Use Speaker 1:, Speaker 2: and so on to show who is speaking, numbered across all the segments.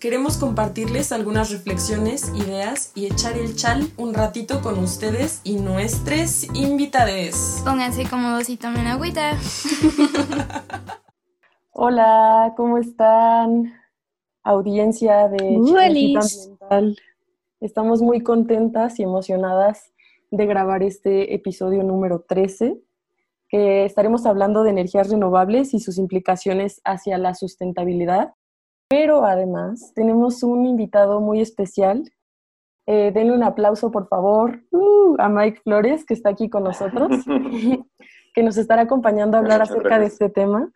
Speaker 1: Queremos compartirles algunas reflexiones, ideas y echar el chal un ratito con ustedes y nuestros invitades.
Speaker 2: Pónganse cómodos y tomen agüita.
Speaker 3: Hola, ¿cómo están? Audiencia de Chismecito Ambiental. Estamos muy contentas y emocionadas de grabar este episodio número 13, que estaremos hablando de energías renovables y sus implicaciones hacia la sustentabilidad. Pero además tenemos un invitado muy especial. Eh, denle un aplauso, por favor, uh, a Mike Flores, que está aquí con nosotros, que nos estará acompañando a hablar
Speaker 4: Muchas
Speaker 3: acerca de este tema.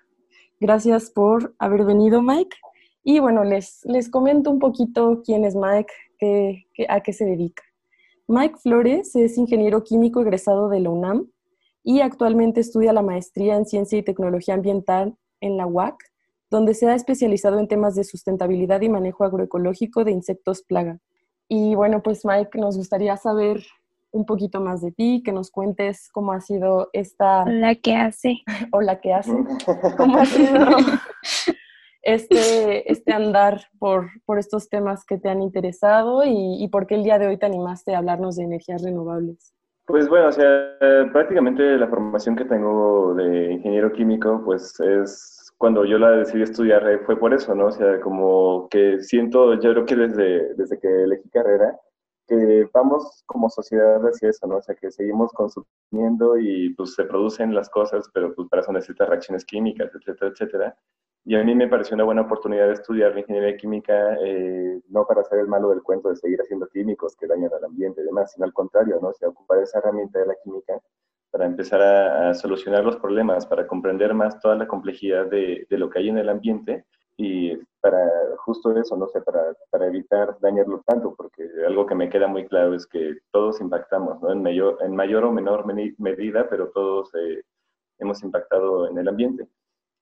Speaker 3: Gracias por haber venido, Mike. Y bueno, les, les comento un poquito quién es Mike, qué- qué- a qué se dedica. Mike Flores es ingeniero químico egresado de la UNAM y actualmente estudia la maestría en Ciencia y Tecnología Ambiental en la UAC, donde se ha especializado en temas de sustentabilidad y manejo agroecológico de insectos plaga. Y bueno, pues Mike, nos gustaría saber un poquito más de ti, que nos cuentes cómo ha sido esta
Speaker 5: La que hace.
Speaker 3: o la que hace, cómo ha sido este, este andar por, por estos temas que te han interesado y, y por qué el día de hoy te animaste a hablarnos de energías renovables.
Speaker 4: Pues bueno, o sea, prácticamente la formación que tengo de ingeniero químico, pues es cuando yo la decidí estudiar eh, fue por eso, ¿no? O sea, como que siento, yo creo que desde, desde que elegí carrera, que vamos como sociedad hacia eso, ¿no? O sea, que seguimos consumiendo y pues se producen las cosas, pero pues para eso necesitas reacciones químicas, etcétera, etcétera. Y a mí me pareció una buena oportunidad de estudiar la ingeniería química, eh, no para hacer el malo del cuento de seguir haciendo químicos que dañan al ambiente y demás, sino al contrario, ¿no? O sea, ocupar esa herramienta de la química para empezar a, a solucionar los problemas, para comprender más toda la complejidad de, de lo que hay en el ambiente y para justo eso, no sé, para, para evitar dañarlo tanto, porque algo que me queda muy claro es que todos impactamos, ¿no? En mayor, en mayor o menor medida, pero todos eh, hemos impactado en el ambiente.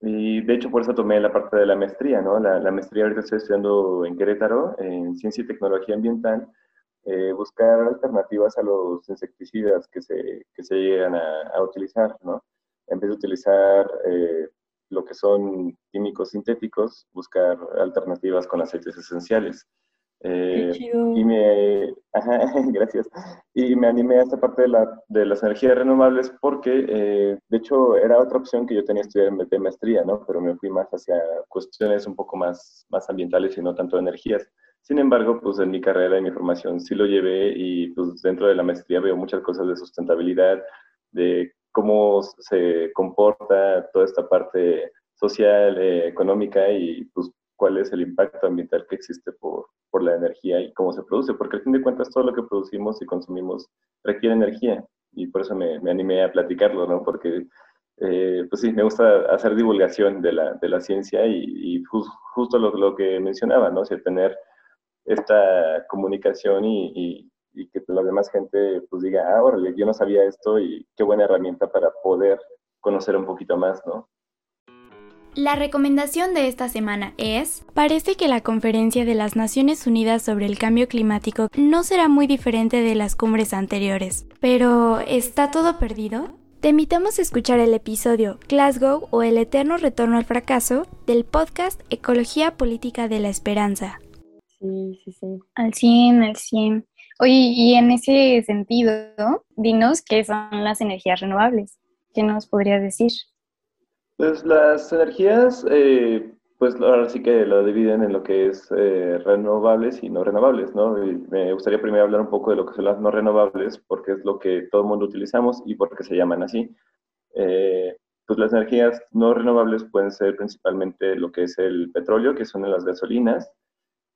Speaker 4: Y de hecho por eso tomé la parte de la maestría, ¿no? La, la maestría ahorita estoy estudiando en Querétaro, en Ciencia y Tecnología Ambiental, eh, buscar alternativas a los insecticidas que se, que se llegan a, a utilizar, ¿no? En vez de utilizar eh, lo que son químicos sintéticos, buscar alternativas con aceites esenciales. Eh,
Speaker 3: Qué chido.
Speaker 4: y me, ajá, gracias. Y me animé a esta parte de, la, de las energías renovables porque, eh, de hecho, era otra opción que yo tenía estudiar de maestría, ¿no? Pero me fui más hacia cuestiones un poco más, más ambientales y no tanto de energías. Sin embargo, pues en mi carrera y mi formación sí lo llevé y pues dentro de la maestría veo muchas cosas de sustentabilidad, de cómo se comporta toda esta parte social, eh, económica y pues cuál es el impacto ambiental que existe por, por la energía y cómo se produce, porque al fin de cuentas todo lo que producimos y consumimos requiere energía y por eso me, me animé a platicarlo, ¿no? Porque eh, pues sí, me gusta hacer divulgación de la, de la ciencia y, y jus- justo lo, lo que mencionaba, ¿no? O sea, tener esta comunicación y, que la demás gente pues diga, ah, órale, yo no sabía esto y qué buena herramienta para poder conocer un poquito más, ¿no?
Speaker 5: La recomendación de esta semana es, parece que la conferencia de las Naciones Unidas sobre el cambio climático no será muy diferente de las cumbres anteriores. Pero, ¿está todo perdido? Te invitamos a escuchar el episodio Glasgow o el eterno retorno al fracaso del podcast Ecología Política de la Esperanza.
Speaker 3: Sí, sí, sí.
Speaker 6: Al 100, al 100. Oye, y en ese sentido, dinos qué son las energías renovables. ¿Qué nos podrías decir?
Speaker 4: Pues las energías, eh, pues ahora sí que lo dividen en lo que es eh, renovables y no renovables, ¿no? Y me gustaría primero hablar un poco de lo que son las no renovables, porque es lo que todo el mundo utilizamos y por qué se llaman así. Eh, pues las energías no renovables pueden ser principalmente lo que es el petróleo, que son las gasolinas,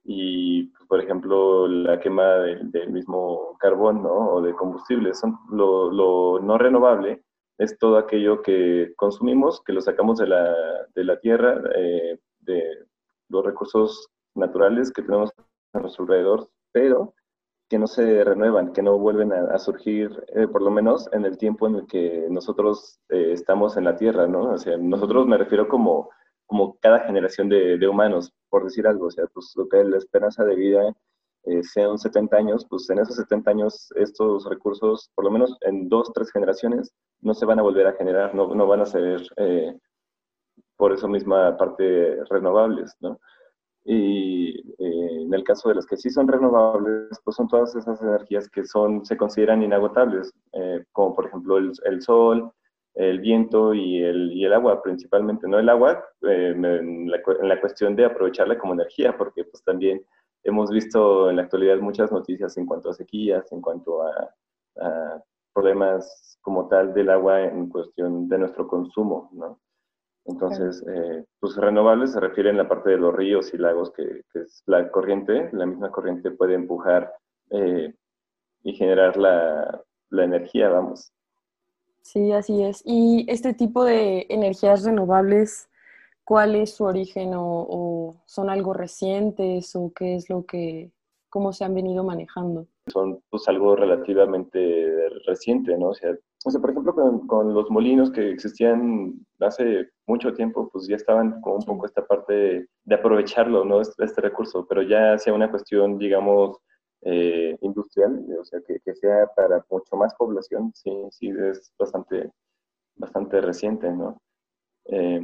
Speaker 4: y, pues, por ejemplo, la quema del, mismo carbón, ¿no? O de combustibles. Son lo, lo no renovable es todo aquello que consumimos, que lo sacamos de la, de la tierra, eh, de los recursos naturales que tenemos a nuestro alrededor, pero que no se renuevan, que no vuelven a, surgir, eh, por lo menos en el tiempo en el que nosotros eh, estamos en la Tierra, ¿no? O sea, nosotros me refiero como, como cada generación de, de humanos, por decir algo, o sea, pues lo que es la esperanza de vida eh, sean 70 años, pues en esos 70 años estos recursos, por lo menos en dos, tres generaciones, no se van a volver a generar, no, no van a ser eh, por eso misma parte renovables, ¿no? Y eh, en el caso de las que sí son renovables, pues son todas esas energías que son, se consideran inagotables, como por ejemplo el, el, sol, el viento y el, y el agua principalmente, ¿no? El agua en la, en, la, cuestión de aprovecharla como energía, porque pues también hemos visto en la actualidad muchas noticias en cuanto a sequías, en cuanto a, problemas como tal del agua en cuestión de nuestro consumo, ¿no? Entonces, eh, pues renovables se refieren a la parte de los ríos y lagos, que, es la corriente, la misma corriente puede empujar eh, y generar la, la energía, vamos.
Speaker 3: Sí, así es. Y este tipo de energías renovables, cuál es su origen o, son algo recientes o qué es lo que, cómo se han venido manejando.
Speaker 4: Son pues algo relativamente reciente, ¿no? O sea, o sea por ejemplo, con, los molinos que existían hace mucho tiempo, pues ya estaban con un poco esta parte de, aprovecharlo, ¿no? Este, este, recurso, pero ya sea una cuestión, digamos, eh, industrial, o sea, que, que, sea para mucho más población, sí, sí, es bastante, bastante reciente, ¿no? Eh,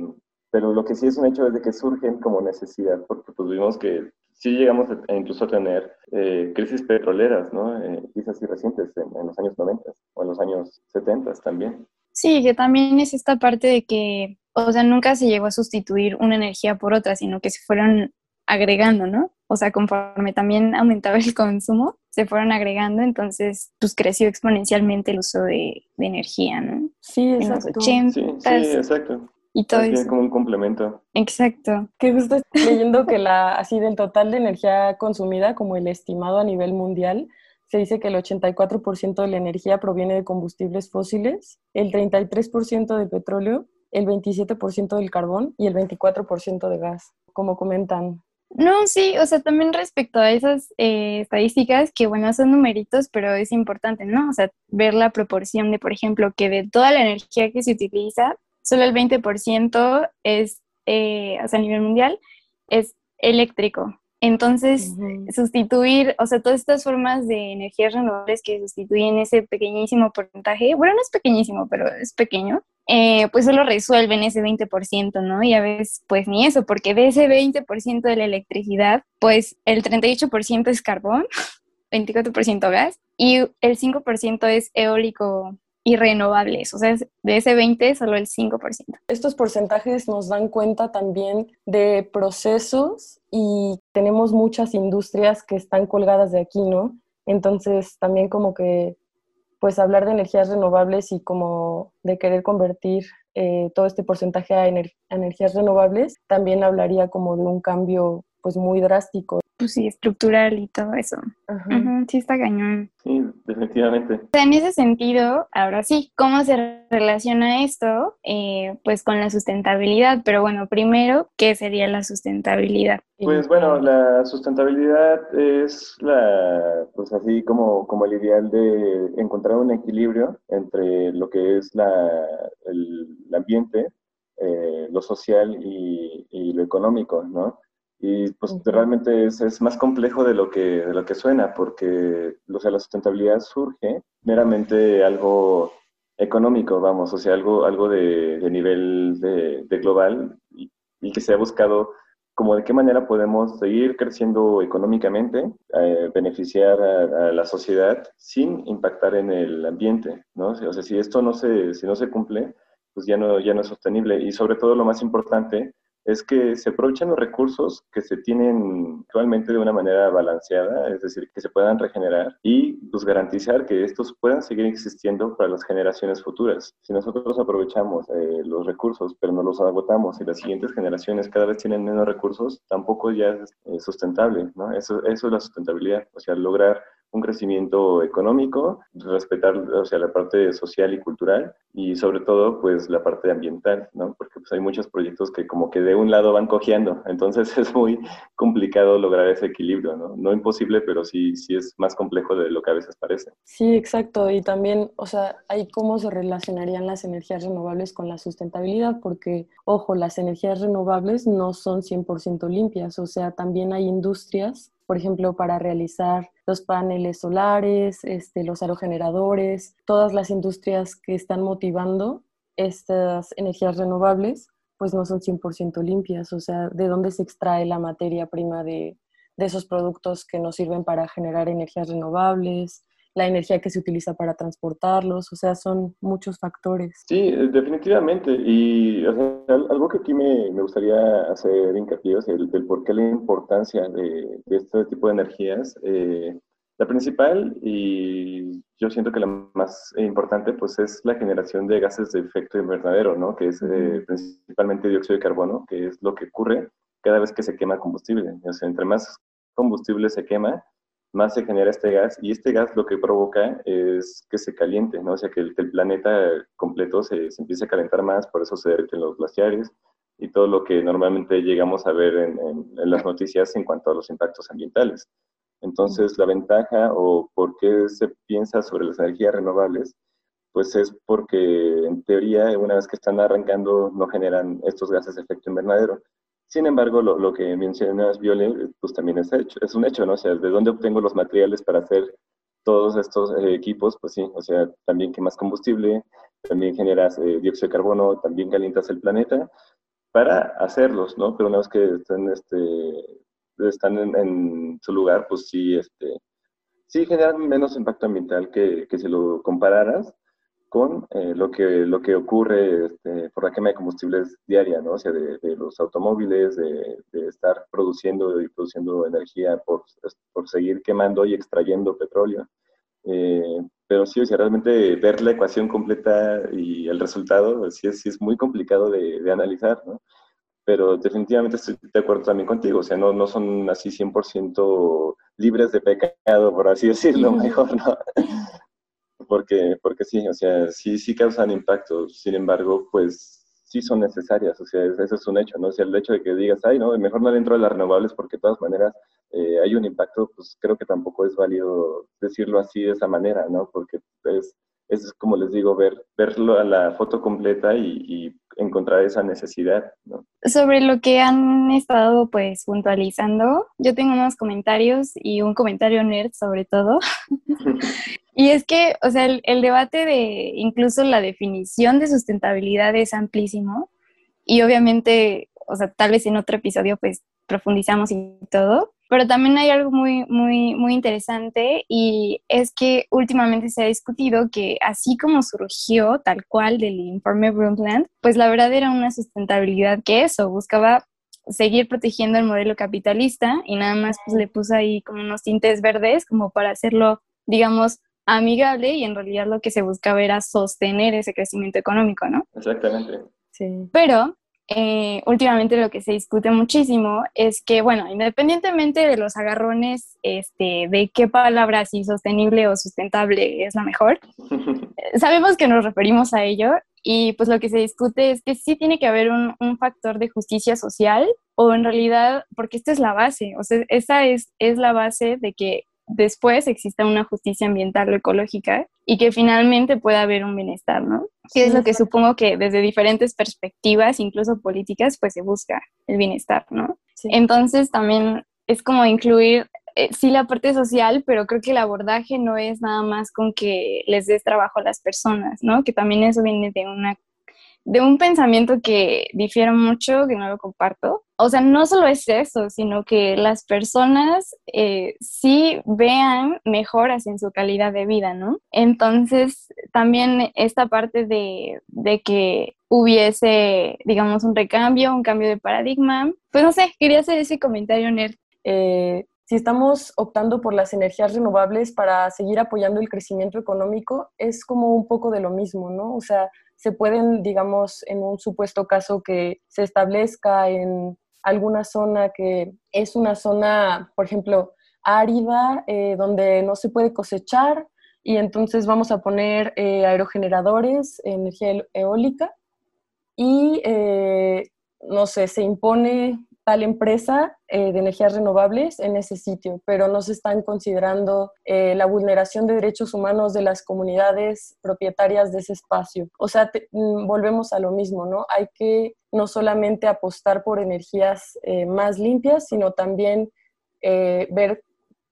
Speaker 4: pero lo que sí es un hecho es de que surgen como necesidad, porque pues vimos que sí llegamos a, incluso a tener eh, crisis petroleras, ¿no? Eh, crisis recientes en, los años 90 o en los años 70 también.
Speaker 6: Sí, que también es esta parte de que, o sea, nunca se llegó a sustituir una energía por otra, sino que se fueron agregando, ¿no? O sea, conforme también aumentaba el consumo, se fueron agregando, entonces pues creció exponencialmente el uso de, de energía, ¿no?
Speaker 3: Sí, exacto.
Speaker 4: sí, sí, exacto
Speaker 6: y todo eso.
Speaker 4: como un complemento.
Speaker 6: Exacto.
Speaker 3: Que justo estoy leyendo que la, así del total de energía consumida, como el estimado a nivel mundial, se dice que el 84% de la energía proviene de combustibles fósiles, el 33% de petróleo, el 27% del carbón y el 24% de gas, como comentan.
Speaker 6: No, sí, o sea, también respecto a esas eh, estadísticas, que bueno, son numeritos, pero es importante, ¿no? O sea, ver la proporción de, por ejemplo, que de toda la energía que se utiliza, solo el 20% es, eh, o sea, a nivel mundial, es eléctrico. Entonces, sustituir, o sea, todas estas formas de energías renovables que sustituyen ese pequeñísimo porcentaje, bueno, no es pequeñísimo, pero es pequeño, eh, pues solo resuelven ese 20%, ¿no? Y a veces, pues ni eso, porque de ese 20% de la electricidad, pues el 38% es carbón, 24% gas y el 5% es eólico y renovables, o sea, de ese 20 solo el 5%.
Speaker 3: Estos porcentajes nos dan cuenta también de procesos y tenemos muchas industrias que están colgadas de aquí, ¿no? Entonces, también como que, pues hablar de energías renovables y como de querer convertir eh, todo este porcentaje a, a energías renovables, también hablaría como de un cambio pues muy drástico
Speaker 6: pues sí, estructural y todo eso. sí, está cañón.
Speaker 4: Sí, definitivamente.
Speaker 6: en ese sentido, ahora sí, ¿cómo se relaciona esto? Eh, pues con la sustentabilidad, pero bueno, primero, ¿qué sería la sustentabilidad?
Speaker 4: Pues bueno, la sustentabilidad es la, pues así como, como el ideal de encontrar un equilibrio entre lo que es la, el, ambiente, eh, lo social y, y lo económico, ¿no? Y pues realmente es, es, más complejo de lo, que, de lo que suena, porque o sea, la sustentabilidad surge meramente algo económico, vamos, o sea, algo, algo de, de nivel de, de global y, y, que se ha buscado como de qué manera podemos seguir creciendo económicamente, eh, beneficiar a, a, la sociedad sin impactar en el ambiente, ¿no? O sea, si esto no se, si no se cumple, pues ya no, ya no es sostenible. Y sobre todo lo más importante es que se aprovechen los recursos que se tienen actualmente de una manera balanceada, es decir, que se puedan regenerar y pues, garantizar que estos puedan seguir existiendo para las generaciones futuras. Si nosotros aprovechamos eh, los recursos, pero no los agotamos y las siguientes generaciones cada vez tienen menos recursos, tampoco ya es eh, sustentable, ¿no? Eso, eso es la sustentabilidad, o sea, lograr un crecimiento económico, respetar o sea, la parte social y cultural y sobre todo pues la parte ambiental, ¿no? Porque pues, hay muchos proyectos que como que de un lado van cojeando, entonces es muy complicado lograr ese equilibrio, ¿no? No imposible, pero sí, sí es más complejo de lo que a veces parece.
Speaker 3: Sí, exacto, y también, o sea, hay cómo se relacionarían las energías renovables con la sustentabilidad, porque, ojo, las energías renovables no son 100% limpias, o sea, también hay industrias por ejemplo, para realizar los paneles solares, este, los aerogeneradores, todas las industrias que están motivando estas energías renovables, pues no son 100% limpias. O sea, ¿de dónde se extrae la materia prima de, de esos productos que nos sirven para generar energías renovables? La energía que se utiliza para transportarlos, o sea, son muchos factores.
Speaker 4: Sí, definitivamente, y algo que aquí me, me, gustaría hacer hincapié es el, por qué la importancia de, de este tipo de energías. Eh, la principal, y yo siento que la más importante, pues es la generación de gases de efecto invernadero, ¿no? Que es eh, principalmente dióxido de carbono, que es lo que ocurre cada vez que se quema combustible. O sea, entre más combustible se quema, más se genera este gas y este gas lo que provoca es que se caliente, ¿no? O sea, que el, planeta completo se, se, empiece a calentar más, por eso se derriten los glaciares y todo lo que normalmente llegamos a ver en, en, las noticias en cuanto a los impactos ambientales. Entonces, la ventaja o por qué se piensa sobre las energías renovables, pues es porque en teoría, una vez que están arrancando, no generan estos gases de efecto invernadero. Sin embargo, lo, que mencionas, Viole, pues también es, hecho, es un hecho, ¿no? O sea, ¿de dónde obtengo los materiales para hacer todos estos eh, equipos? Pues sí, o sea, también quemas combustible, también generas eh, dióxido de carbono, también calientas el planeta para hacerlos, ¿no? Pero una vez que están, este, están en, su lugar, pues sí, este, sí generan menos impacto ambiental que, que si lo compararas con eh, lo, que, lo que ocurre este, por la quema de combustibles diaria, ¿no? O sea, de, los automóviles, de, estar produciendo y produciendo energía por, por seguir quemando y extrayendo petróleo. Eh, pero sí, o sea, realmente ver la ecuación completa y el resultado, sí es, sí es muy complicado de, de analizar, ¿no? Pero definitivamente estoy de acuerdo también contigo, o sea, no, no son así 100% libres de pecado, por así decirlo, mejor, ¿no? Porque, porque sí, o sea, sí, sí causan impacto, sin embargo, pues sí son necesarias, o sea, eso es un hecho, ¿no? O sea, el hecho de que digas, ay, no, mejor no dentro de las renovables porque de todas maneras eh, hay un impacto, pues creo que tampoco es válido decirlo así de esa manera, ¿no? Porque es, es como les digo, ver, verlo a la foto completa y, y encontrar esa necesidad, ¿no?
Speaker 6: Sobre lo que han estado pues puntualizando, yo tengo unos comentarios y un comentario nerd sobre todo. Y es que, o sea, el, debate de incluso la definición de sustentabilidad es amplísimo y obviamente, o sea, tal vez en otro episodio pues profundizamos y todo, pero también hay algo muy, muy, muy interesante y es que últimamente se ha discutido que así como surgió tal cual del informe Brundtland, pues la verdad era una sustentabilidad que eso, buscaba seguir protegiendo el modelo capitalista y nada más pues le puso ahí como unos tintes verdes como para hacerlo, digamos, amigable y en realidad lo que se buscaba era sostener ese crecimiento económico, ¿no?
Speaker 4: Exactamente.
Speaker 6: Sí. Pero eh, últimamente lo que se discute muchísimo es que, bueno, independientemente de los agarrones este, de qué palabra si sostenible o sustentable es la mejor, sabemos que nos referimos a ello y pues lo que se discute es que sí tiene que haber un, un, factor de justicia social o en realidad, porque esta es la base, o sea, esa es, es la base de que después exista una justicia ambiental o ecológica y que finalmente pueda haber un bienestar, ¿no? Que es lo que supongo que desde diferentes perspectivas, incluso políticas, pues se busca el bienestar, ¿no? Entonces también es como incluir, eh, sí, la parte social, pero creo que el abordaje no es nada más con que les des trabajo a las personas, ¿no? Que también eso viene de una de un pensamiento que difiere mucho, que no lo comparto. O sea, no solo es eso, sino que las personas eh, sí vean mejoras en su calidad de vida, ¿no? Entonces, también esta parte de, de que hubiese, digamos, un recambio, un cambio de paradigma. Pues no sé, quería hacer ese comentario, Nerd.
Speaker 3: Eh, si estamos optando por las energías renovables para seguir apoyando el crecimiento económico, es como un poco de lo mismo, ¿no? O sea, se pueden, digamos, en un supuesto caso que se establezca en alguna zona que es una zona, por ejemplo, árida, eh, donde no se puede cosechar, y entonces vamos a poner eh, aerogeneradores, energía eólica, y no sé, se impone tal empresa de energías renovables en ese sitio, pero no se están considerando la vulneración de derechos humanos de las comunidades propietarias de ese espacio. O sea, mm, volvemos a lo mismo, ¿no? Hay que no solamente apostar por energías más limpias, sino también ver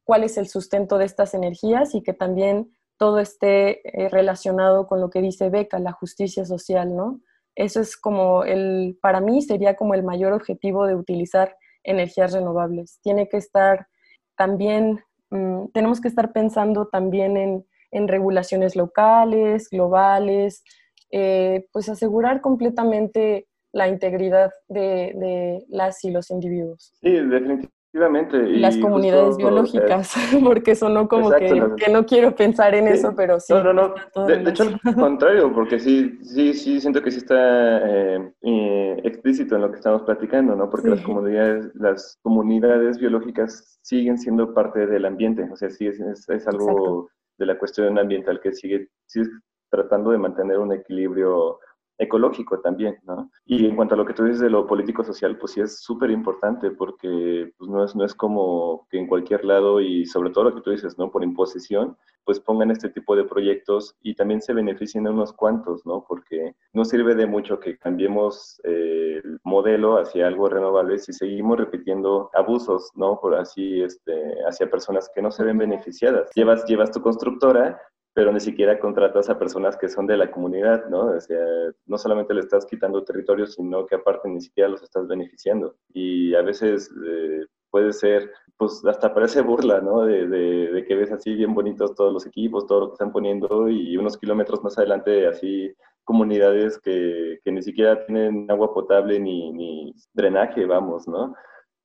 Speaker 3: cuál es el sustento de estas energías y que también todo esté eh, relacionado con lo que dice Beca, la justicia social, ¿no? Eso es como el, para mí sería como el mayor objetivo de utilizar energías renovables. Tiene que estar también, mm, tenemos que estar pensando también en, regulaciones locales, globales, eh, pues asegurar completamente la integridad de, de, las y los individuos.
Speaker 4: Sí, definitivamente
Speaker 3: las comunidades biológicas, porque sonó como que, no quiero pensar en eso, pero sí.
Speaker 4: No, no, no. De, hecho, al contrario, porque sí, sí, sí, siento que sí está eh, eh, explícito en lo que estamos platicando, ¿no? Porque las, comunidades, las comunidades biológicas siguen siendo parte del ambiente, o sea, sí es, es, algo de la cuestión ambiental que sigue, sigue tratando de mantener un equilibrio ecológico también, ¿no? Y en cuanto a lo que tú dices de lo político-social, pues sí es súper importante porque pues no, es, no es como que en cualquier lado y sobre todo lo que tú dices, ¿no? Por imposición, pues pongan este tipo de proyectos y también se beneficien a unos cuantos, ¿no? Porque no sirve de mucho que cambiemos eh, el modelo hacia algo renovable si seguimos repitiendo abusos, ¿no? Por así, este, hacia personas que no se ven beneficiadas. Llevas, llevas tu constructora, pero ni siquiera contratas a personas que son de la comunidad, ¿no? O sea, no solamente le estás quitando territorio, sino que aparte ni siquiera los estás beneficiando. Y a veces eh, puede ser, pues hasta parece burla, ¿no? De, de, que ves así bien bonitos todos los equipos, todo lo que están poniendo y unos kilómetros más adelante así comunidades que, que ni siquiera tienen agua potable ni, ni drenaje, vamos, ¿no?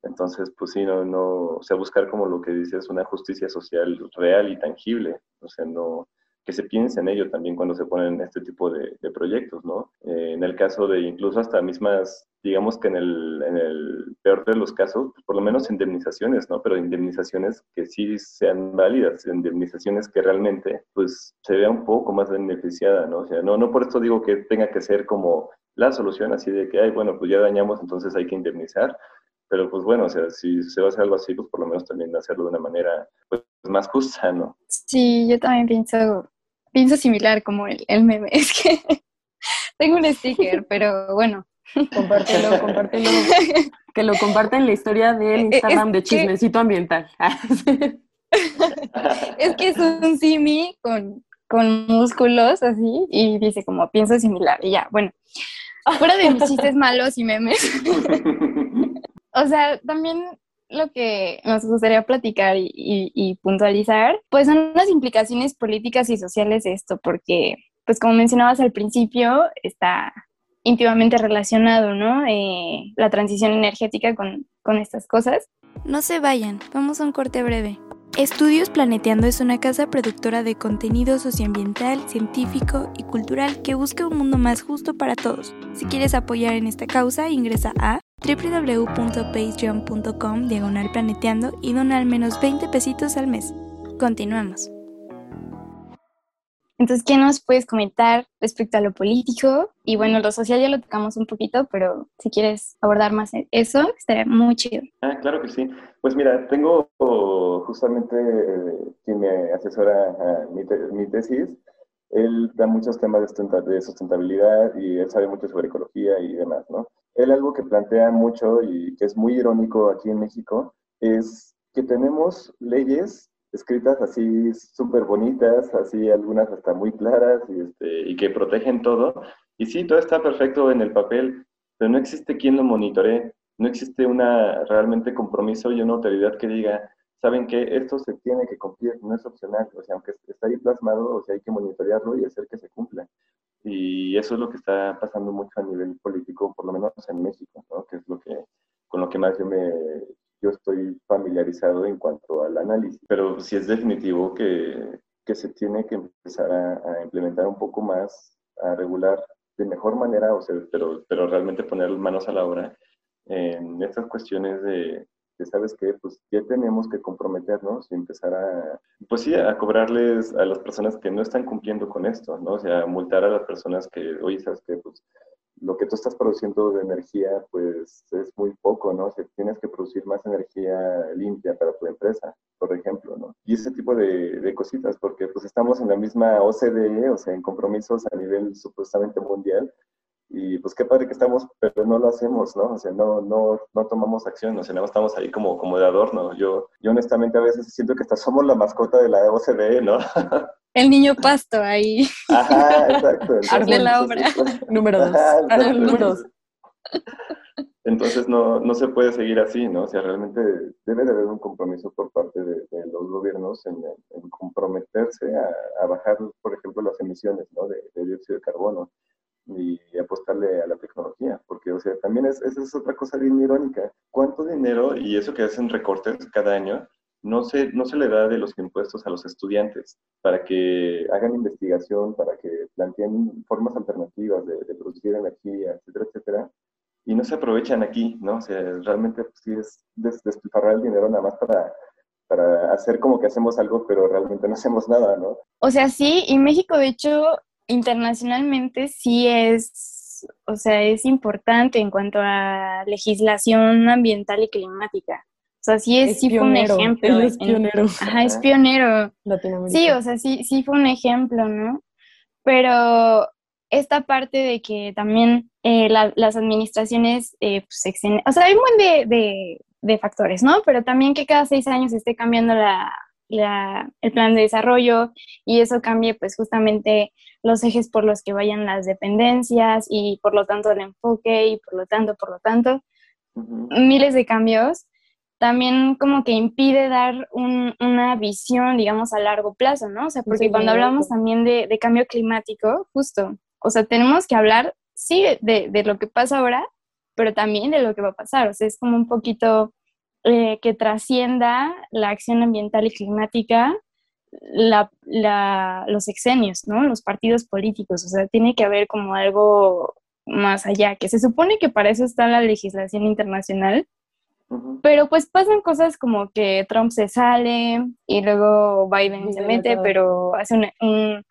Speaker 4: Entonces, pues sí, no, no, o sea, buscar como lo que dices, una justicia social real y tangible, o sea, no, que se piense en ello también cuando se ponen este tipo de, proyectos, ¿no? Eh, en el caso de incluso hasta mismas, digamos que en el, en el peor de los casos, pues por lo menos indemnizaciones, ¿no? Pero indemnizaciones que sí sean válidas, indemnizaciones que realmente, pues, se vea un poco más beneficiada, ¿no? O sea, no, no por esto digo que tenga que ser como la solución así de que, ay, bueno, pues ya dañamos, entonces hay que indemnizar, pero pues bueno, o sea, si se va a hacer algo así, pues por lo menos también hacerlo de una manera pues, más justa, ¿no?
Speaker 6: Sí, yo también pienso, pienso similar como el, el meme. Es que tengo un sticker, pero bueno.
Speaker 3: Compártelo, compártelo. que lo comparten la historia del eh, Instagram de Chismecito Ambiental.
Speaker 6: es que es un simi con, con músculos así y dice como pienso similar. Y ya, bueno. Fuera de mis chistes malos y memes. o sea, también lo que nos gustaría platicar y, puntualizar, pues son las implicaciones políticas y sociales de esto, porque, pues como mencionabas al principio, está íntimamente relacionado, ¿no? Eh, la transición energética con, con estas cosas.
Speaker 5: No se vayan, vamos a un corte breve. Estudios Planeteando es una casa productora de contenido socioambiental, científico y cultural que busca un mundo más justo para todos. Si quieres apoyar en esta causa, ingresa a www.patreon.com diagonal planeteando y dona al menos 20 pesitos al mes. Continuamos.
Speaker 6: Entonces, ¿qué nos puedes comentar respecto a lo político? Y bueno, lo social ya lo tocamos un poquito, pero si quieres abordar más eso, estaría muy chido.
Speaker 4: Ah, claro que sí. Pues mira, tengo justamente eh, quien me asesora mi, mi, tesis. Él da muchos temas de sustentabilidad y él sabe mucho sobre ecología y demás, ¿no? él algo que plantea mucho y que es muy irónico aquí en México es que tenemos leyes escritas así súper bonitas, así algunas hasta muy claras y, este, y que protegen todo. Y sí, todo está perfecto en el papel, pero no existe quien lo monitoree, no existe una realmente compromiso y una autoridad que diga, saben que esto se tiene que cumplir, no es opcional, o sea, aunque está ahí plasmado, o sea, hay que monitorearlo y hacer que se cumpla. Y eso es lo que está pasando mucho a nivel político, por lo menos en México, ¿no? que es lo que, con lo que más yo, me, yo estoy familiarizado en cuanto al análisis. Pero sí es definitivo que, que se tiene que empezar a, implementar un poco más, a regular de mejor manera, o sea, pero, pero realmente poner manos a la obra en estas cuestiones de, que sabes que pues ya tenemos que comprometernos y empezar a, pues sí, a cobrarles a las personas que no están cumpliendo con esto, ¿no? O sea, multar a las personas que, oye, sabes que pues lo que tú estás produciendo de energía, pues es muy poco, ¿no? O sea, tienes que producir más energía limpia para tu empresa, por ejemplo, ¿no? Y ese tipo de, de cositas, porque pues estamos en la misma OCDE, o sea, en compromisos a nivel supuestamente mundial, y pues qué padre que estamos, pero no lo hacemos, ¿no? O sea, no, no, no tomamos acción, o sea, no estamos ahí como, como de adorno. Yo, yo honestamente a veces siento que hasta somos la mascota de la OCDE, ¿no?
Speaker 6: El niño pasto ahí.
Speaker 4: Ajá, exacto.
Speaker 6: de la obra.
Speaker 3: número dos. número dos.
Speaker 4: Entonces no, no se puede seguir así, ¿no? O sea, realmente debe de haber un compromiso por parte de, los gobiernos en, comprometerse a, bajar, por ejemplo, las emisiones ¿no? de, de dióxido de carbono y apostarle a la tecnología, porque, o sea, también es, esa es otra cosa bien irónica. ¿Cuánto dinero, y eso que hacen recortes cada año, no se, no se le da de los impuestos a los estudiantes para que hagan investigación, para que planteen formas alternativas de, producir energía, etcétera, etcétera, y no se aprovechan aquí, ¿no? O sea, realmente pues, sí es despilfarrar el dinero nada más para para hacer como que hacemos algo, pero realmente no hacemos nada, ¿no?
Speaker 6: O sea, sí, y México, de hecho, internacionalmente sí es, o sea, es importante en cuanto a legislación ambiental y climática. O sea, sí, es, sí fue un ejemplo.
Speaker 3: es pionero.
Speaker 6: ajá, es pionero. Sí, o sea, sí, sí fue un ejemplo, ¿no? Pero esta parte de que también eh, las administraciones, eh, pues, o sea, hay un buen de, de, factores, ¿no? Pero también que cada seis años esté cambiando la, la, el plan de desarrollo y eso cambie pues justamente los ejes por los que vayan las dependencias y por lo tanto el enfoque y por lo tanto, por lo tanto, miles de cambios, también como que impide dar una visión, digamos, a largo plazo, ¿no? O sea, porque cuando hablamos también de, cambio climático, justo, o sea, tenemos que hablar, sí, de, de, lo que pasa ahora, pero también de lo que va a pasar, o sea, es como un poquito eh, que trascienda la acción ambiental y climática la, los exenios, ¿no? Los partidos políticos, o sea, tiene que haber como algo más allá, que se supone que para eso está la legislación internacional, pero pues pasan cosas como que Trump se sale y luego Biden se mete, pero hace un,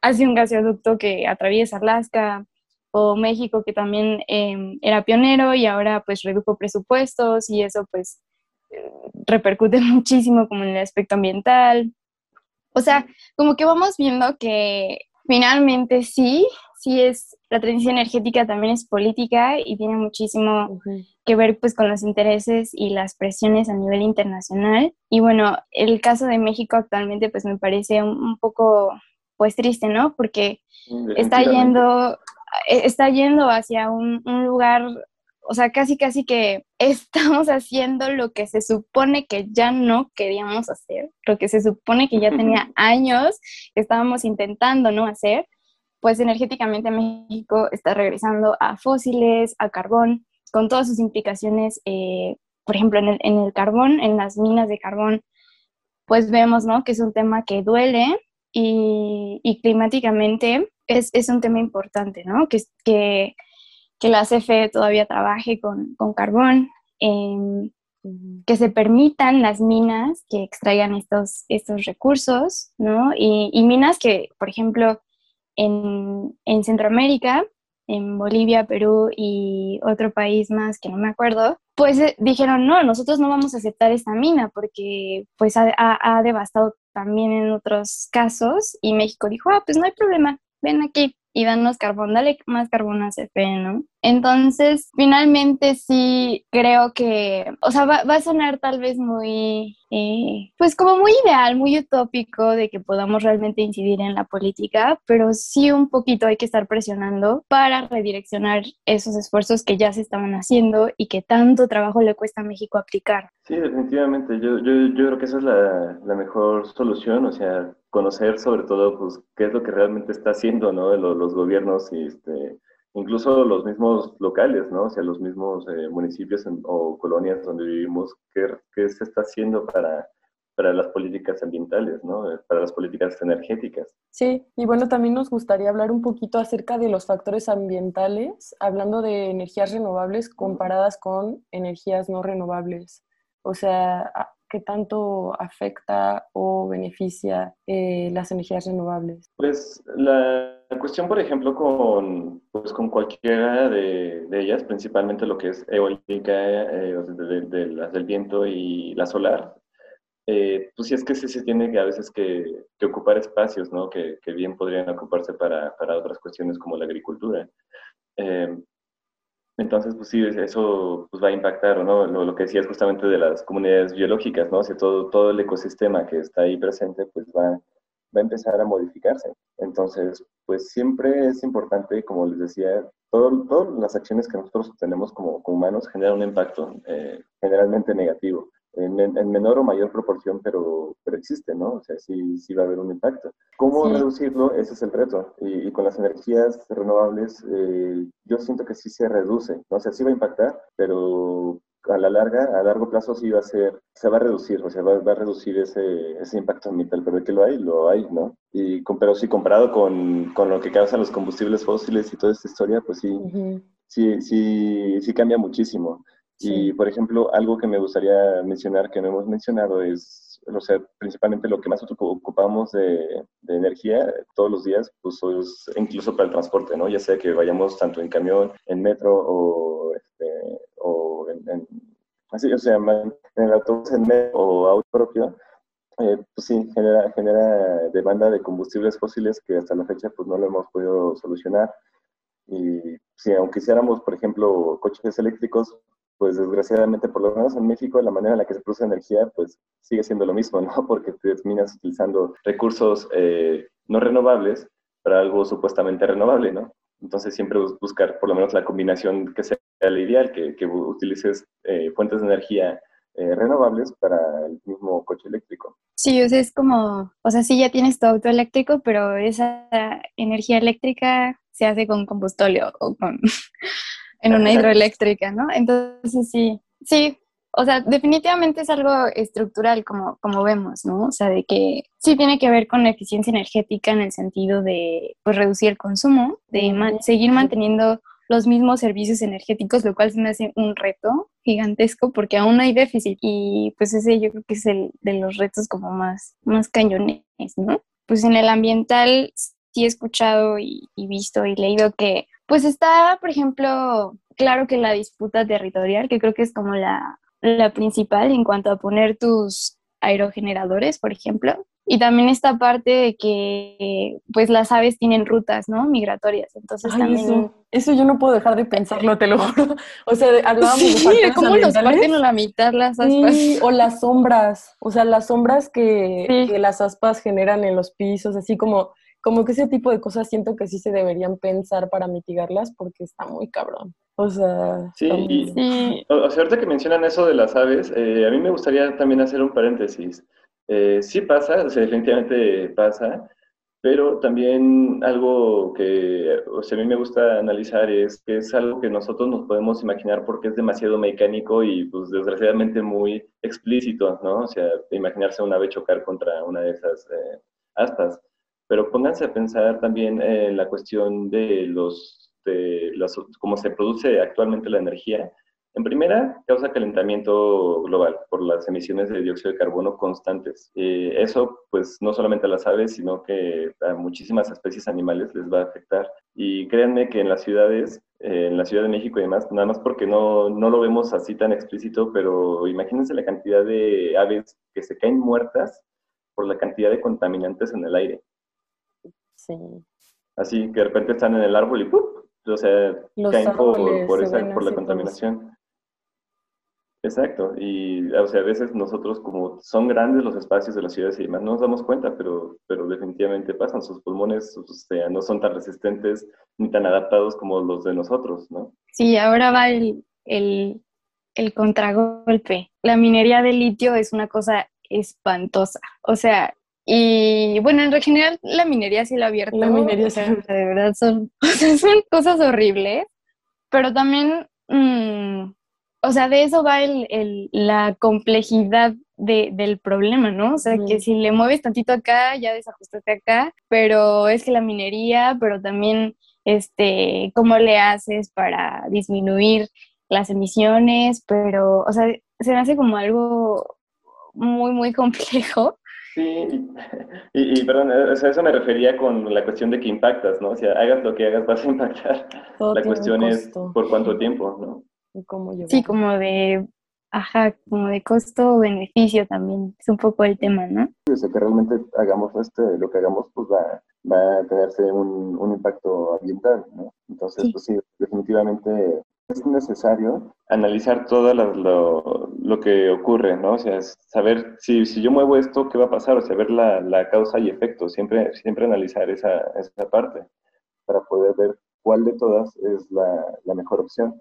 Speaker 6: hace un gasoducto que atraviesa Alaska, o México que también em, era pionero y ahora pues redujo presupuestos y eso pues eh, repercute muchísimo como en el aspecto ambiental. O sea, como que vamos viendo que finalmente sí, sí es, la transición energética también es política y tiene muchísimo que ver pues con los intereses y las presiones a nivel internacional. Y bueno, el caso de México actualmente pues me parece un, poco pues triste, ¿no? Porque está yendo, eh, está yendo hacia un, un lugar o sea, casi casi que estamos haciendo lo que se supone que ya no queríamos hacer, lo que se supone que ya tenía años que estábamos intentando no hacer, pues energéticamente México está regresando a fósiles, a carbón, con todas sus implicaciones, eh, por ejemplo, en el, en el, carbón, en las minas de carbón, pues vemos, ¿no? Que es un tema que duele y, y climáticamente es, es, un tema importante, ¿no? Que, que que la CFE todavía trabaje con, carbón, em, que se permitan las minas que extraigan estos, estos recursos, ¿no? Y, minas que, por ejemplo, en, Centroamérica, en Bolivia, Perú y otro país más que no me acuerdo, pues eh, dijeron, no, nosotros no vamos a aceptar esta mina porque pues ha, ha, devastado también en otros casos y México dijo, ah, pues no hay problema, ven aquí, y danos carbón, dale más carbón a CFE, ¿no? Entonces, finalmente sí creo que, o sea, va, a sonar tal vez muy, eh, pues como muy ideal, muy utópico de que podamos realmente incidir en la política, pero sí un poquito hay que estar presionando para redireccionar esos esfuerzos que ya se estaban haciendo y que tanto trabajo le cuesta a México aplicar.
Speaker 4: Sí, definitivamente. Yo, yo, yo creo que esa es la, la mejor solución, o sea, conocer sobre todo pues qué es lo que realmente está haciendo ¿no? los, los gobiernos y este, incluso los mismos locales, ¿no? o sea, los mismos eh, municipios o colonias donde vivimos, qué, qué se está haciendo para, para las políticas ambientales, ¿no? Eh, para las políticas energéticas.
Speaker 3: Sí, y bueno, también nos gustaría hablar un poquito acerca de los factores ambientales, hablando de energías renovables comparadas con energías no renovables. O sea, ¿qué tanto afecta o beneficia eh, las energías renovables?
Speaker 4: Pues la cuestión, por ejemplo, con, pues, con cualquiera de, ellas, principalmente lo que es eólica, eh, de, las del viento y la solar, eh, pues sí es que sí se tiene que a veces que, ocupar espacios, ¿no? Que, que, bien podrían ocuparse para, para, otras cuestiones como la agricultura. Entonces, pues sí, eso pues, va a impactar, ¿no? Lo, lo, que decías justamente de las comunidades biológicas, ¿no? O todo, todo el ecosistema que está ahí presente, pues va, va a empezar a modificarse. Entonces, pues siempre es importante, como les decía, todo, todas las acciones que nosotros tenemos como, como humanos generan un impacto eh, generalmente negativo en, menor o mayor proporción, pero, pero existe, ¿no? O sea, sí, sí va a haber un impacto. ¿Cómo reducirlo? Ese es el reto. Y, con las energías renovables, eh, yo siento que sí se reduce, ¿no? O sea, sí va a impactar, pero a la larga, a largo plazo sí va a ser, se va a reducir, o sea, va, va a reducir ese, ese, impacto ambiental, pero de que lo hay, lo hay, ¿no? Y pero sí, comparado con, con, lo que causan los combustibles fósiles y toda esta historia, pues sí, sí, sí, sí cambia muchísimo. Y, por ejemplo, algo que me gustaría mencionar que no hemos mencionado es, o sea, principalmente lo que más ocupamos de, energía todos los días, pues es incluso para el transporte, ¿no? Ya sea que vayamos tanto en camión, en metro o, este, o en, así, o sea, en el autobús, en metro o auto propio, eh, pues sí, genera, genera demanda de combustibles fósiles que hasta la fecha pues no lo hemos podido solucionar. Y si aunque hiciéramos, por ejemplo, coches eléctricos, pues desgraciadamente, por lo menos en México, la manera en la que se produce energía, pues sigue siendo lo mismo, ¿no? Porque terminas utilizando recursos eh, no renovables para algo supuestamente renovable, ¿no? Entonces siempre buscar por lo menos la combinación que sea la ideal, que, que utilices eh, fuentes de energía eh, renovables para el mismo coche eléctrico.
Speaker 6: Sí, o es como, o sea, sí ya tienes tu auto eléctrico, pero esa energía eléctrica se hace con combustóleo o con en una hidroeléctrica, ¿no? Entonces sí, sí, o sea, definitivamente es algo estructural como, como vemos, ¿no? O sea, de que sí tiene que ver con la eficiencia energética en el sentido de pues, reducir el consumo, de seguir manteniendo los mismos servicios energéticos, lo cual se me hace un reto gigantesco porque aún hay déficit y pues ese yo creo que es el de los retos como más, más cañones, ¿no? Pues en el ambiental sí he escuchado y visto y leído que pues está, por ejemplo, claro que la disputa territorial, que creo que es como la, principal en cuanto a poner tus aerogeneradores, por ejemplo. Y también esta parte de que pues las aves tienen rutas, ¿no? Migratorias. Entonces también...
Speaker 3: Eso, yo no puedo dejar de pensarlo, te lo juro. O sea, hablábamos
Speaker 6: de, cómo los parten a la mitad las aspas.
Speaker 3: o las sombras. O sea, las sombras que, que las aspas generan en los pisos, así como como que ese tipo de cosas siento que sí se deberían pensar para mitigarlas porque está muy cabrón. O sea,
Speaker 4: sí, O, sea, ahorita que mencionan eso de las aves, eh, a mí me gustaría también hacer un paréntesis. Eh, sí pasa, o sea, definitivamente pasa, pero también algo que o sea, a mí me gusta analizar es que es algo que nosotros nos podemos imaginar porque es demasiado mecánico y pues desgraciadamente muy explícito, ¿no? O sea, imaginarse una ave chocar contra una de esas eh, aspas. Pero pónganse a pensar también en la cuestión de los, de cómo se produce actualmente la energía. En primera, causa calentamiento global por las emisiones de dióxido de carbono constantes. Eh, eso, pues, no solamente a las aves, sino que a muchísimas especies animales les va a afectar. Y créanme que en las ciudades, eh, en la Ciudad de México y demás, nada más porque no, no lo vemos así tan explícito, pero imagínense la cantidad de aves que se caen muertas por la cantidad de contaminantes en el aire. Así que de repente están en el árbol y ¡pum! O sea, caen por, por, esa, por la contaminación. Exacto, y o sea, a veces nosotros como son grandes los espacios de las ciudades y demás, no nos damos cuenta, pero, pero definitivamente pasan, sus pulmones o sea, no son tan resistentes ni tan adaptados como los de nosotros, ¿no?
Speaker 6: Sí, ahora va el, el, el contragolpe. La minería de litio es una cosa espantosa, o sea, y bueno, en general la minería sí la abierto.
Speaker 3: La minería sí.
Speaker 6: De verdad son, son cosas horribles, pero también, mm, o sea, de eso va el, la complejidad de, del problema, ¿no? O sea, que si le mueves tantito acá, ya desajustaste acá, pero es que la minería, pero también, este, cómo le haces para disminuir las emisiones, pero, o sea, se me hace como algo muy, muy complejo.
Speaker 4: Sí, y, perdón, a eso me refería con la cuestión de que impactas, ¿no? O sea, hagas lo que hagas, vas a impactar. la cuestión es por cuánto tiempo, ¿no?
Speaker 6: sí, como de, ajá, como de costo-beneficio también, es un poco el tema, ¿no?
Speaker 4: O sea, que realmente hagamos este, lo que hagamos, pues va, va a tenerse un, un impacto ambiental, ¿no? Entonces, pues sí, definitivamente es necesario analizar todo lo, lo, que ocurre, ¿no? O sea, saber si, si, yo muevo esto, ¿qué va a pasar? O sea, ver la, la causa y efecto, siempre, siempre analizar esa, esa, parte para poder ver cuál de todas es la, la, mejor opción.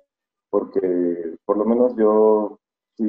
Speaker 4: Porque por lo menos yo, si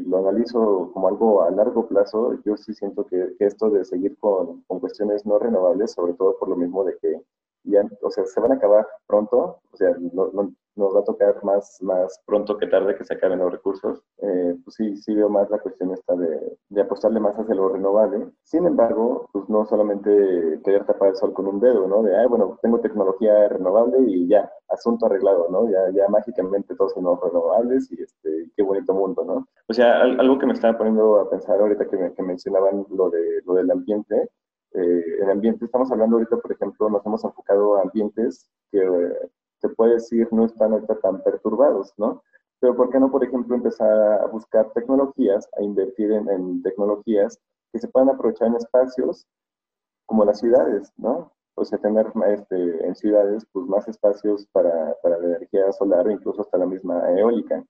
Speaker 4: lo analizo como algo a largo plazo, yo sí siento que, esto de seguir con, con cuestiones no renovables, sobre todo por lo mismo de que ya, o sea, se van a acabar pronto, o sea, no, nos va a tocar más, más pronto que tarde que se acaben los recursos, eh, pues sí, sí veo más la cuestión esta de, de, apostarle más hacia lo renovable. Sin embargo, pues no solamente querer tapar el sol con un dedo, ¿no? De, ay, bueno, tengo tecnología renovable y ya, asunto arreglado, ¿no? Ya, ya mágicamente todos son renovables y este, qué bonito mundo, ¿no? O sea, algo que me estaba poniendo a pensar ahorita que, que mencionaban lo, de, lo del ambiente, eh, en ambiente, estamos hablando ahorita, por ejemplo, nos hemos enfocado a ambientes que se puede decir no están tan perturbados, ¿no? Pero ¿por qué no, por ejemplo, empezar a buscar tecnologías, a invertir en, tecnologías que se puedan aprovechar en espacios como las ciudades, ¿no? O sea, tener este, en ciudades pues, más espacios para, para la energía solar o incluso hasta la misma eólica,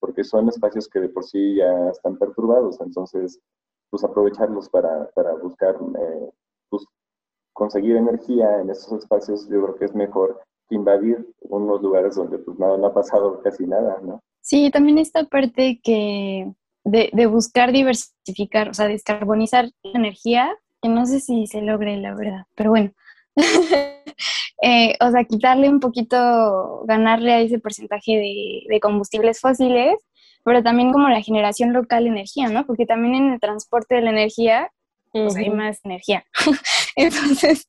Speaker 4: porque son espacios que de por sí ya están perturbados, entonces, pues aprovecharlos para, para buscar, eh, pues, conseguir energía en esos espacios, yo creo que es mejor invadir unos lugares donde pues no, no ha pasado casi nada, ¿no?
Speaker 6: Sí, también esta parte que de, de, buscar diversificar, o sea, descarbonizar la energía, que no sé si se logre, la verdad, pero bueno. eh, o sea, quitarle un poquito, ganarle a ese porcentaje de, de, combustibles fósiles, pero también como la generación local de energía, ¿no? Porque también en el transporte de la energía, pues hay más energía. Entonces,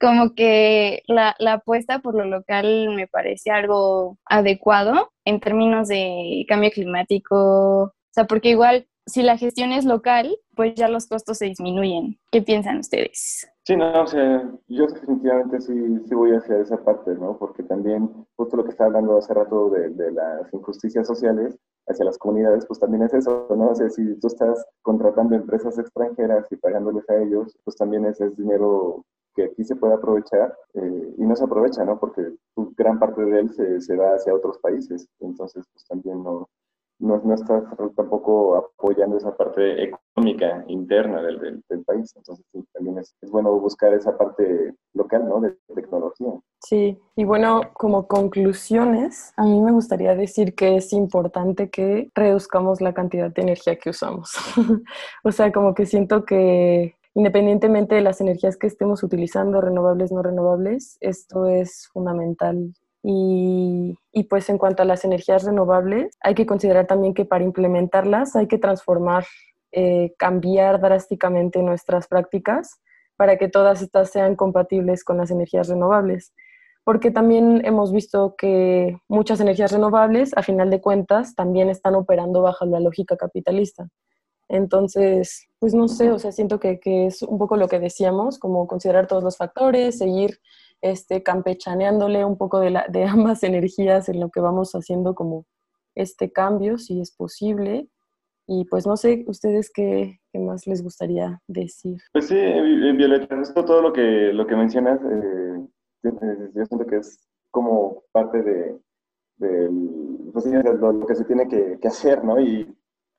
Speaker 6: como que la, apuesta por lo local me parece algo adecuado en términos de cambio climático, o sea, porque igual si la gestión es local, pues ya los costos se disminuyen. ¿Qué piensan ustedes?
Speaker 4: Sí, no, o sea, yo definitivamente sí, sí voy hacia esa parte, ¿no? Porque también, justo lo que estaba hablando hace rato de, de, las injusticias sociales hacia las comunidades, pues también es eso, ¿no? O sea, si tú estás contratando empresas extranjeras y pagándoles a ellos, pues también ese es dinero que aquí se puede aprovechar eh, y no se aprovecha, ¿no? Porque gran parte de él se, se hacia otros países, entonces pues también no, no, no estás tampoco apoyando esa parte económica interna del, del, país, entonces también es, es, bueno buscar esa parte local, ¿no? De tecnología.
Speaker 3: Sí, y bueno, como conclusiones, a mí me gustaría decir que es importante que reduzcamos la cantidad de energía que usamos. o sea, como que siento que independientemente de las energías que estemos utilizando, renovables, no renovables, esto es fundamental. Y, y, pues en cuanto a las energías renovables, hay que considerar también que para implementarlas hay que transformar, eh, cambiar drásticamente nuestras prácticas para que todas estas sean compatibles con las energías renovables. Porque también hemos visto que muchas energías renovables, a final de cuentas, también están operando bajo la lógica capitalista. Entonces, pues no sé, o sea, siento que, que, es un poco lo que decíamos, como considerar todos los factores, seguir este, campechaneándole un poco de, la, de ambas energías en lo que vamos haciendo como este cambio, si es posible. Y pues no sé, ustedes qué, qué más les gustaría decir.
Speaker 4: Pues sí, Violeta, esto todo lo que, lo que mencionas, eh, yo siento que es como parte de, de pues, lo, que se tiene que, que hacer, ¿no? Y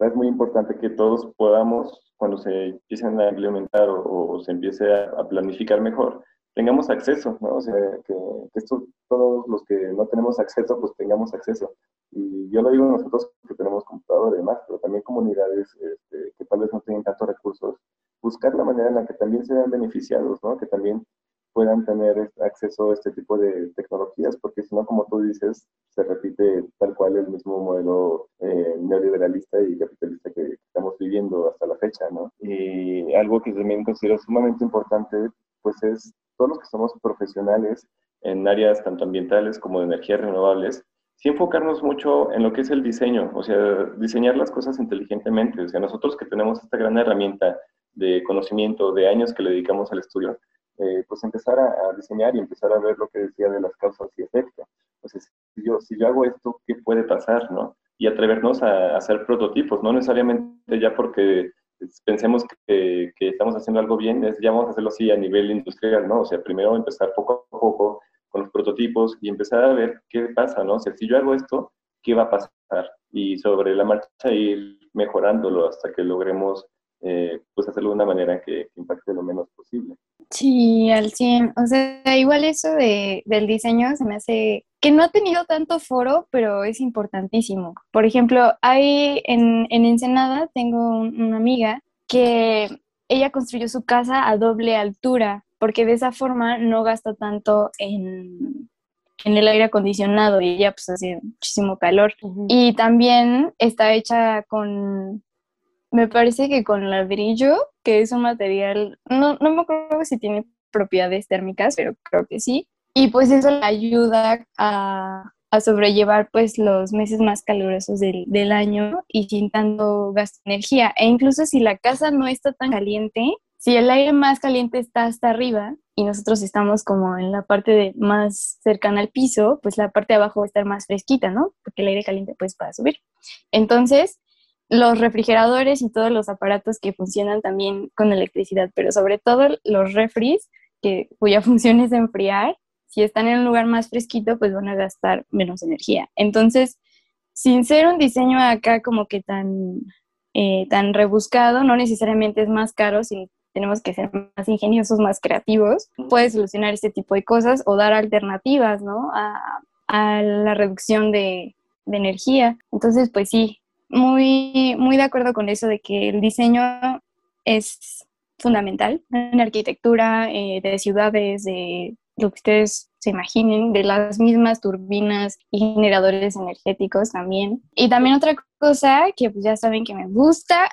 Speaker 4: es muy importante que todos podamos, cuando se empiecen a implementar o, se empiece a, planificar mejor, tengamos acceso, ¿no? O sea, que, esto, todos los que no tenemos acceso, pues tengamos acceso. Y yo lo digo nosotros que tenemos computador y demás, pero también comunidades este, que tal vez no tengan tantos recursos, buscar la manera en la que también se vean beneficiados, ¿no? Que también puedan tener acceso a este tipo de tecnologías, porque si no, como tú dices, se repite tal cual el mismo modelo eh, neoliberalista y capitalista que estamos viviendo hasta la fecha, ¿no? Y algo que también considero sumamente importante, pues es todos los que somos profesionales en áreas tanto ambientales como de energías renovables, sí enfocarnos mucho en lo que es el diseño, o sea, diseñar las cosas inteligentemente. O sea, nosotros que tenemos esta gran herramienta de conocimiento, de años que le dedicamos al estudio, eh, pues empezar a, diseñar y empezar a ver lo que decía de las causas y efectos. Entonces, si yo, si yo hago esto, ¿qué puede pasar, no? Y atrevernos a, hacer prototipos, no necesariamente ya porque pensemos que, que, estamos haciendo algo bien, es, ya vamos a hacerlo así a nivel industrial, ¿no? O sea, primero empezar poco a poco con los prototipos y empezar a ver qué pasa, ¿no? O sea, si yo hago esto, ¿qué va a pasar? Y sobre la marcha ir mejorándolo hasta que logremos eh, pues hacerlo de una manera que, impacte lo menos posible.
Speaker 6: Sí, al 100. O sea, igual eso de, del diseño se me hace que no ha tenido tanto foro, pero es importantísimo. Por ejemplo, hay en, en Ensenada, tengo una amiga que ella construyó su casa a doble altura porque de esa forma no gasta tanto en, el aire acondicionado y ya pues hace muchísimo calor. Y también está hecha con, me parece que con ladrillo, que es un material, no, no me acuerdo si tiene propiedades térmicas, pero creo que sí. Y pues eso le ayuda a, sobrellevar pues los meses más calurosos del, del, año y sin tanto gasto de energía. E incluso si la casa no está tan caliente, si el aire más caliente está hasta arriba y nosotros estamos como en la parte más cercana al piso, pues la parte de abajo va a estar más fresquita, ¿no? Porque el aire caliente pues va a subir. Entonces, los refrigeradores y todos los aparatos que funcionan también con electricidad, pero sobre todo los refris, que, cuya función es enfriar, si están en un lugar más fresquito, pues van a gastar menos energía. Entonces, sin ser un diseño acá como que tan, eh, tan rebuscado, no necesariamente es más caro, sino tenemos que ser más ingeniosos, más creativos, puede solucionar este tipo de cosas o dar alternativas, ¿no? A, la reducción de, energía. Entonces, pues sí, muy, muy de acuerdo con eso de que el diseño es fundamental en arquitectura eh, de ciudades, de lo que ustedes se imaginen, de las mismas turbinas y generadores energéticos también. Y también otra cosa que pues ya saben que me gusta,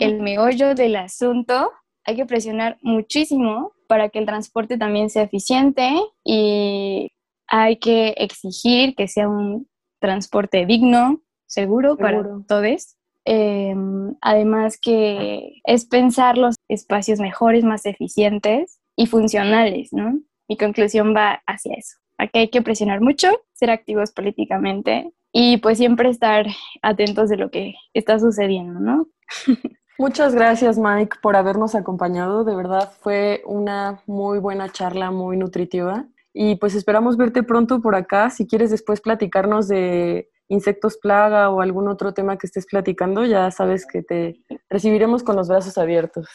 Speaker 6: el meollo del asunto hay que presionar muchísimo para que el transporte también sea eficiente y hay que exigir que sea un transporte digno, seguro, para todos. Em, además que es pensar los espacios mejores, más eficientes y funcionales, ¿no? Mi conclusión va hacia eso. Aquí hay que presionar mucho, ser activos políticamente y pues siempre estar atentos de lo que está sucediendo, ¿no?
Speaker 3: Muchas gracias, Mike, por habernos acompañado. De verdad fue una muy buena charla, muy nutritiva. Y pues esperamos verte pronto por acá. Si quieres después platicarnos de insectos plaga o algún otro tema que estés platicando, ya sabes que te recibiremos con los brazos abiertos.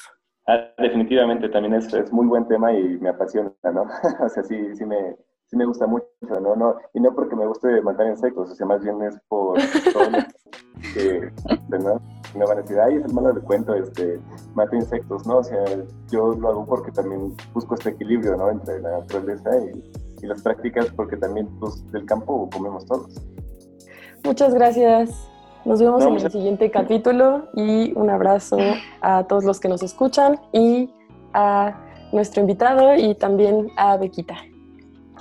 Speaker 4: Ah, definitivamente, también es, muy buen tema y me apasiona, ¿no? o sea, sí, sí me, sí me gusta mucho, ¿no? no Y no porque me guste matar insectos, o sea, más bien es por que, ¿no? No van a decir, ay, es el malo de cuento, este, mata insectos, ¿no? O sea, yo lo hago porque también busco este equilibrio, ¿no? Entre la naturaleza y, y las prácticas, porque también, pues, del campo comemos todos.
Speaker 3: Muchas gracias. Nos vemos en el siguiente capítulo y un abrazo a todos los que nos escuchan y a nuestro invitado y también a Bequita.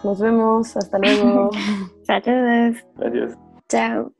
Speaker 3: Nos vemos, hasta luego.
Speaker 6: Saludos.
Speaker 4: Adiós.
Speaker 6: Chao.